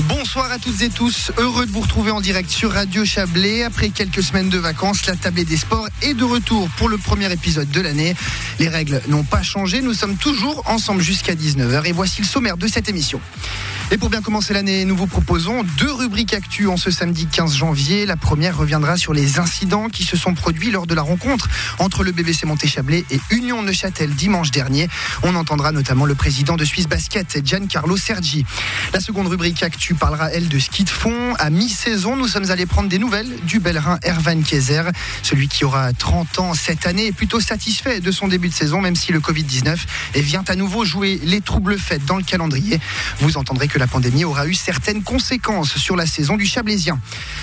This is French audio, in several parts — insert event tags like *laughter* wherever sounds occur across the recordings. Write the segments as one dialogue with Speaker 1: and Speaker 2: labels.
Speaker 1: Bonsoir à toutes et tous, heureux de vous retrouver en direct sur Radio Chablais. Après quelques semaines de vacances, la tablée des sports est de retour pour le premier épisode de l'année. Les règles n'ont pas changé, nous sommes toujours ensemble jusqu'à 19h et voici le sommaire de cette émission. Et pour bien commencer l'année, nous vous proposons deux rubriques actu en ce samedi 15 janvier. La première reviendra sur les incidents qui se sont produits lors de la rencontre entre le BBC Montéchablais et Union Neuchâtel dimanche dernier. On entendra notamment le président de Suisse Basket, Giancarlo Sergi. La seconde rubrique actu parlera, elle, de ski de fond. À mi-saison, nous sommes allés prendre des nouvelles du Bellerin Ervan Kaiser. Celui qui aura 30 ans cette année est plutôt satisfait de son début de saison, même si le Covid-19 vient à nouveau jouer les troubles faits dans le calendrier. Vous entendrez que la pandémie aura eu certaines conséquences sur la saison du Chablaisien.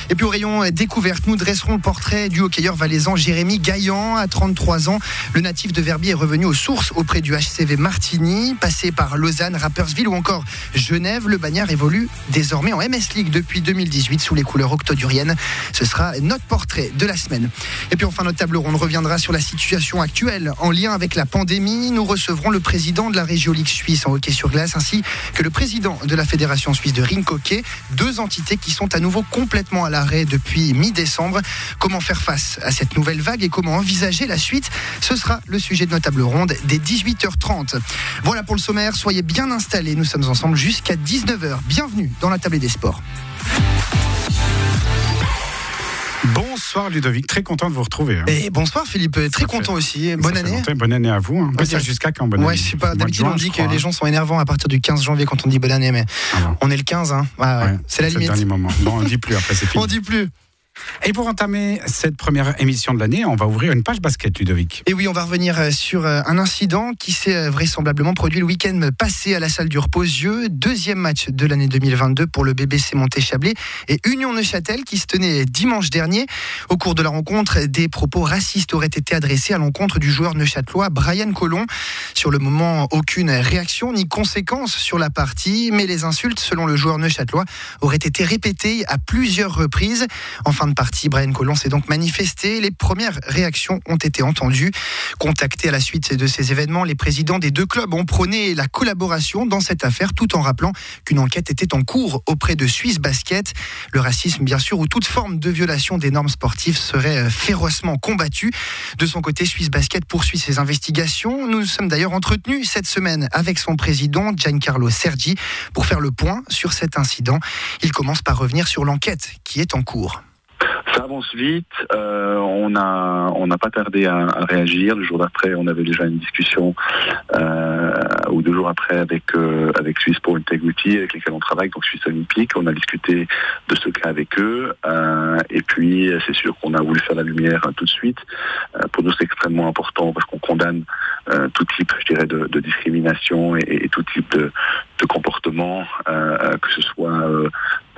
Speaker 1: Et puis au rayon découverte, nous dresserons le portrait du hockeyeur valaisan Jérémy Gaillan. À 33 ans, le natif de Verbier est revenu aux sources auprès du HCV Martigny. Passé par Lausanne, Rappersville ou encore Genève, le bagnard évolue désormais en MS League depuis 2018 sous les couleurs octoduriennes. Ce sera notre portrait de la semaine. Et puis enfin, notre table ronde reviendra sur la situation actuelle en lien avec la pandémie. Nous recevrons le président de la région Ligue suisse en hockey sur glace ainsi que le président de la Fédération suisse de ring hockey, deux entités qui sont à nouveau complètement à l'arrêt depuis mi-décembre. Comment faire face à cette nouvelle vague et comment envisager la suite? Ce sera le sujet de notre table ronde dès 18h30. Voilà pour le sommaire, soyez bien installés, nous sommes ensemble jusqu'à 19h. Bienvenue dans la table des sports.
Speaker 2: Bonsoir Ludovic, très content de vous retrouver. hein.
Speaker 1: Et bonsoir Philippe, très
Speaker 2: Ça
Speaker 1: content
Speaker 2: fait-
Speaker 1: aussi. Bonne année.
Speaker 2: longtemps. Bonne année à vous. hein.
Speaker 1: Ouais,
Speaker 2: C'est
Speaker 1: ça-
Speaker 2: jusqu'à quand bonne année
Speaker 1: Ouais, je sais pas. D'habitude, on dit que les gens sont énervants à partir du 15 janvier quand on dit bonne année, mais
Speaker 2: Ah bon.
Speaker 1: on est le 15, hein. Ouais. C'est la
Speaker 2: le
Speaker 1: limite.
Speaker 2: dernier moment. Bon, on ne dit plus après, c'est *laughs* fini.
Speaker 1: On dit plus.
Speaker 2: Et pour entamer cette première émission de l'année, on va ouvrir une page basket, Ludovic.
Speaker 1: Et oui, on va revenir euh, sur euh, un incident qui s'est euh, vraisemblablement produit le week-end passé à la salle du Repos-Yeux. Deuxième match de l'année 2022 pour le BBC Montéchablais et Union Neuchâtel qui se tenait dimanche dernier. Au cours de la rencontre, des propos racistes auraient été adressés à l'encontre du joueur neuchâtelois Brian Collomb. Sur le moment, aucune réaction ni conséquence sur la partie, mais les insultes, selon le joueur neuchâtelois, auraient été répétées à plusieurs reprises. En de partie, Brian Collomb s'est donc manifesté. Les premières réactions ont été entendues. Contactés à la suite de ces événements, les présidents des deux clubs ont prôné la collaboration dans cette affaire tout en rappelant qu'une enquête était en cours auprès de Suisse Basket. Le racisme, bien sûr, ou toute forme de violation des normes sportives serait euh, férocement combattu. De son côté, Suisse Basket poursuit ses investigations. Nous sommes d'ailleurs entretenus cette semaine avec son président, Giancarlo Sergi, pour faire le point sur cet incident. Il commence par revenir sur l'enquête qui est en cours.
Speaker 3: Ça avance vite. euh, on n'a pas tardé à, réagir. Le jour d'après, on avait déjà une discussion, euh, ou deux jours après avec euh, avec Suisse pour Integrity, avec lesquels on travaille, donc Suisse Olympique. On a discuté de ce cas avec eux. et puis, c'est sûr qu'on a voulu faire la lumière euh, tout de suite. Pour nous, c'est extrêmement important parce qu'on condamne euh, tout type, je dirais, de, discrimination et, tout type de, comportement, euh, que ce soit euh,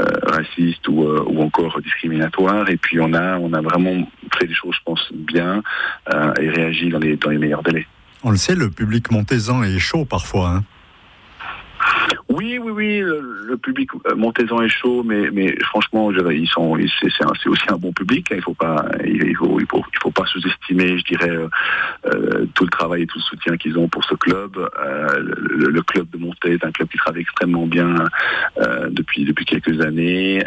Speaker 3: euh, raciste ou, euh, encore discriminatoire. Et puis on a on a vraiment fait des choses, je pense, bien euh, et réagi dans les dans les meilleurs délais.
Speaker 4: On le sait, le public montaisan est chaud parfois. hein.
Speaker 3: Oui, oui, oui, le, public euh, montaisan est chaud, mais, franchement, ils sont, c'est, aussi un bon public. hein, il faut pas, il, faut, pas sous-estimer, je dirais, euh, euh, tout le travail et tout le soutien qu'ils ont pour ce club. Le, club de Montaigne est un club qui travaille extrêmement bien depuis quelques années.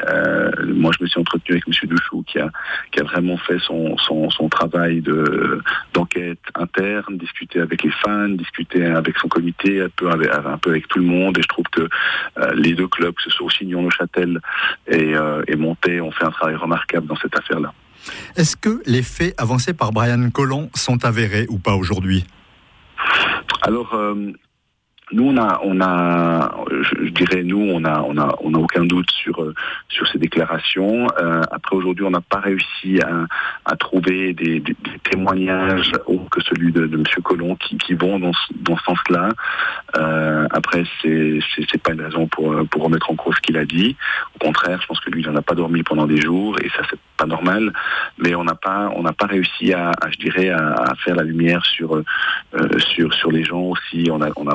Speaker 3: Moi, je me suis entretenu avec Monsieur Douchou, qui a vraiment fait son travail de d'enquête interne, discuter avec les fans, discuter avec son comité, un peu avec, un peu avec tout le monde. Et je trouve que euh, les deux clubs, que ce soit aussi Union-Neuchâtel et, euh, et Monté, ont fait un travail remarquable dans cette affaire-là.
Speaker 4: Est-ce que les faits avancés par Brian Collomb sont avérés ou pas aujourd'hui?
Speaker 3: Alors, euh, nous, on a, on a, je, dirais, nous, on a, on a, on a aucun doute sur euh, sur ces déclarations. Euh, après, aujourd'hui, on n'a pas réussi à, à trouver des, des- témoignages autres que celui de, de Monsieur Collomb qui, qui vont dans, ce- dans ce sens-là. Euh, après, c'est c'est c'est pas une raison pour euh, pour remettre en cause ce qu'il a dit. Au contraire, je pense que lui, il n'en a pas dormi pendant des jours et ça, c'est pas normal. Mais on n'a pas, on n'a pas réussi à, à, je dirais, à, à faire la lumière sur euh, sur sur les gens aussi. On a on a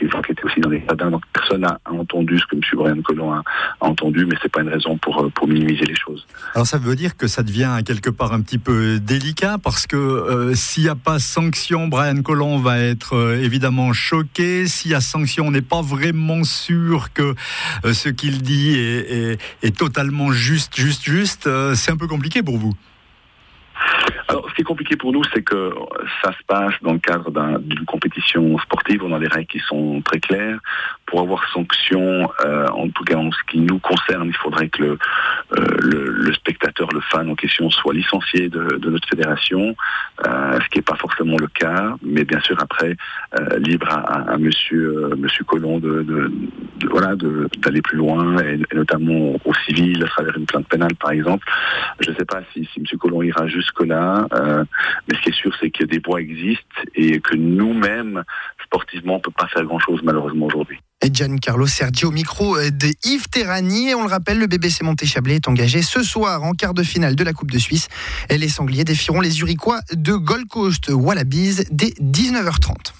Speaker 3: les gens qui étaient aussi dans gradins, donc personne n'a entendu ce que M. Brian Collomb a, entendu, mais c'est pas une raison pour, pour minimiser les choses.
Speaker 4: Alors ça veut dire que ça devient quelque part un petit peu délicat parce que s'il n'y a pas sanction, Brian Collomb va être évidemment choqué. S'il y a sanction, on n'est pas vraiment sûr que ce qu'il dit est, totalement juste, juste, juste. c'est un peu compliqué pour vous.
Speaker 3: Alors, ce qui est compliqué pour nous, c'est que ça se passe dans le cadre d'une compétition sportive. On a des règles qui sont très claires. Pour avoir sanction, euh, en tout cas en ce qui nous concerne, il faudrait que le, euh, spectateur, le fan en question, soit licencié de, notre fédération, euh, ce qui n'est pas forcément le cas. Mais bien sûr, après, libre à, à, Monsieur Monsieur Collomb de, voilà d'aller plus loin, et, notamment au civil, à travers une plainte pénale, par exemple. Je ne sais pas si, si Monsieur Collomb ira jusque là. Euh, mais ce qui est sûr, c'est que des voies existent et que nous-mêmes, sportivement, on ne peut pas faire grand-chose malheureusement aujourd'hui.
Speaker 1: Et Giancarlo Sergio au micro de Yves Terrani. Et on le rappelle, le BBC Montéchablais est engagé ce soir en quart de finale de la Coupe de Suisse. Et les Sangliers défieront les Uriquois de Gold Coast Wallabies dès 19h30.